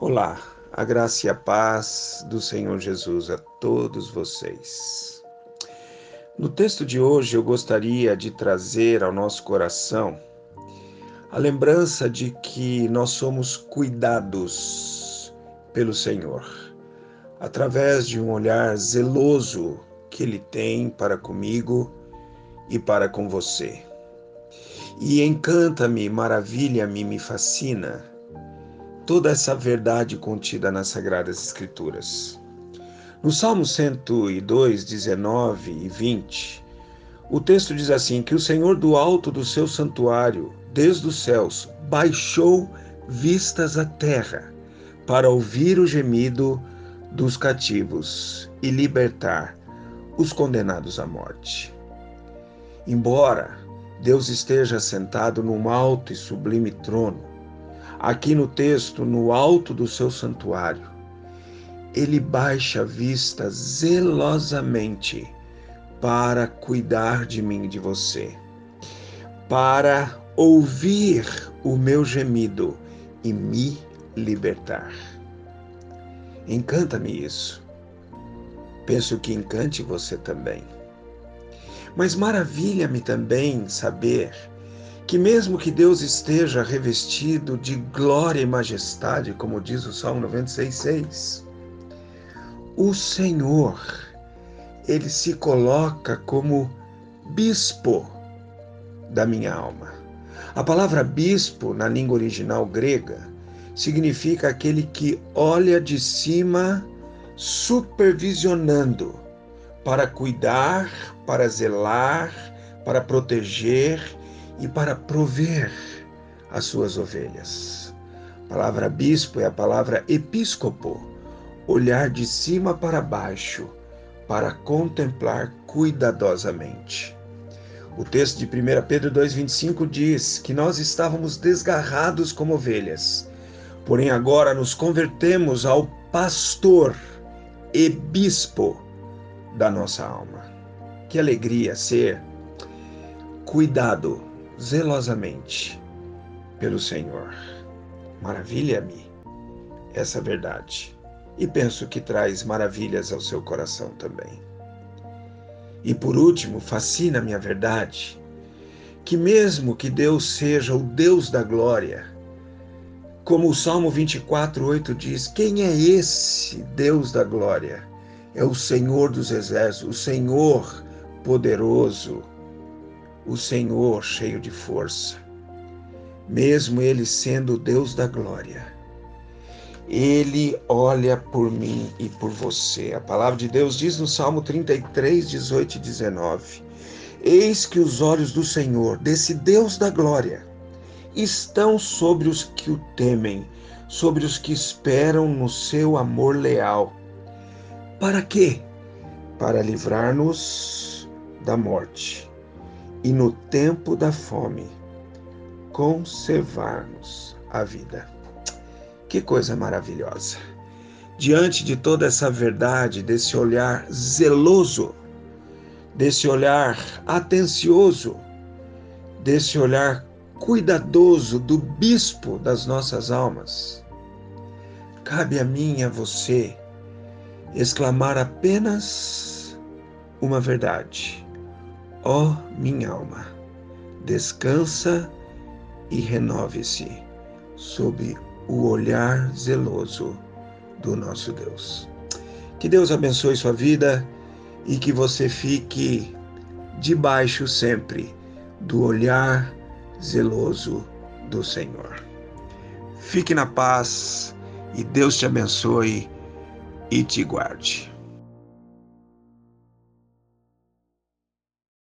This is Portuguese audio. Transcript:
Olá, a graça e a paz do Senhor Jesus a todos vocês. No texto de hoje eu gostaria de trazer ao nosso coração a lembrança de que nós somos cuidados pelo Senhor, através de um olhar zeloso que Ele tem para comigo e para com você. E encanta-me, maravilha-me, me fascina toda essa verdade contida nas Sagradas Escrituras. No Salmo 102, 19 e 20, o texto diz assim: Que o Senhor do alto do seu santuário, desde os céus, baixou vistas à terra, para ouvir o gemido dos cativos e libertar os condenados à morte. Embora Deus esteja sentado num alto e sublime trono, aqui no texto, no alto do seu santuário, ele baixa a vista zelosamente para cuidar de mim e de você, para ouvir o meu gemido e me libertar. Encanta-me isso. Penso que encante você também. Mas maravilha-me também saber que mesmo que Deus esteja revestido de glória e majestade, como diz o Salmo 96,6, o Senhor, ele se coloca como bispo da minha alma. A palavra bispo, na língua original grega, significa aquele que olha de cima, supervisionando, para cuidar, para zelar, para proteger e para prover as suas ovelhas. A palavra bispo é a palavra episcopo, olhar de cima para baixo para contemplar cuidadosamente. O texto de 1 Pedro 2,25 diz que nós estávamos desgarrados como ovelhas, porém agora nos convertemos ao pastor e bispo da nossa alma. Que alegria ser cuidado zelosamente pelo Senhor. Maravilha-me essa verdade e penso que traz maravilhas ao seu coração também. E por último, fascina-me a verdade que, mesmo que Deus seja o Deus da glória, como o Salmo 24, 8 diz: Quem é esse Deus da glória? É o Senhor dos exércitos, o Senhor poderoso o Senhor cheio de força, mesmo Ele sendo o Deus da glória. Ele olha por mim e por você. A palavra de Deus diz no Salmo 33, 18 e 19: Eis que os olhos do Senhor, desse Deus da glória, estão sobre os que o temem, sobre os que esperam no seu amor leal. Para quê? Para livrar-nos da morte e no tempo da fome conservarmos a vida. Que coisa maravilhosa! Diante de toda essa verdade, desse olhar zeloso, desse olhar atencioso, desse olhar cuidadoso do bispo das nossas almas, cabe a mim e a você exclamar apenas uma verdade Ó oh, minha alma, descansa e renove-se sob o olhar zeloso do nosso Deus. Que Deus abençoe sua vida e que você fique debaixo sempre do olhar zeloso do Senhor. Fique na paz e Deus te abençoe e te guarde.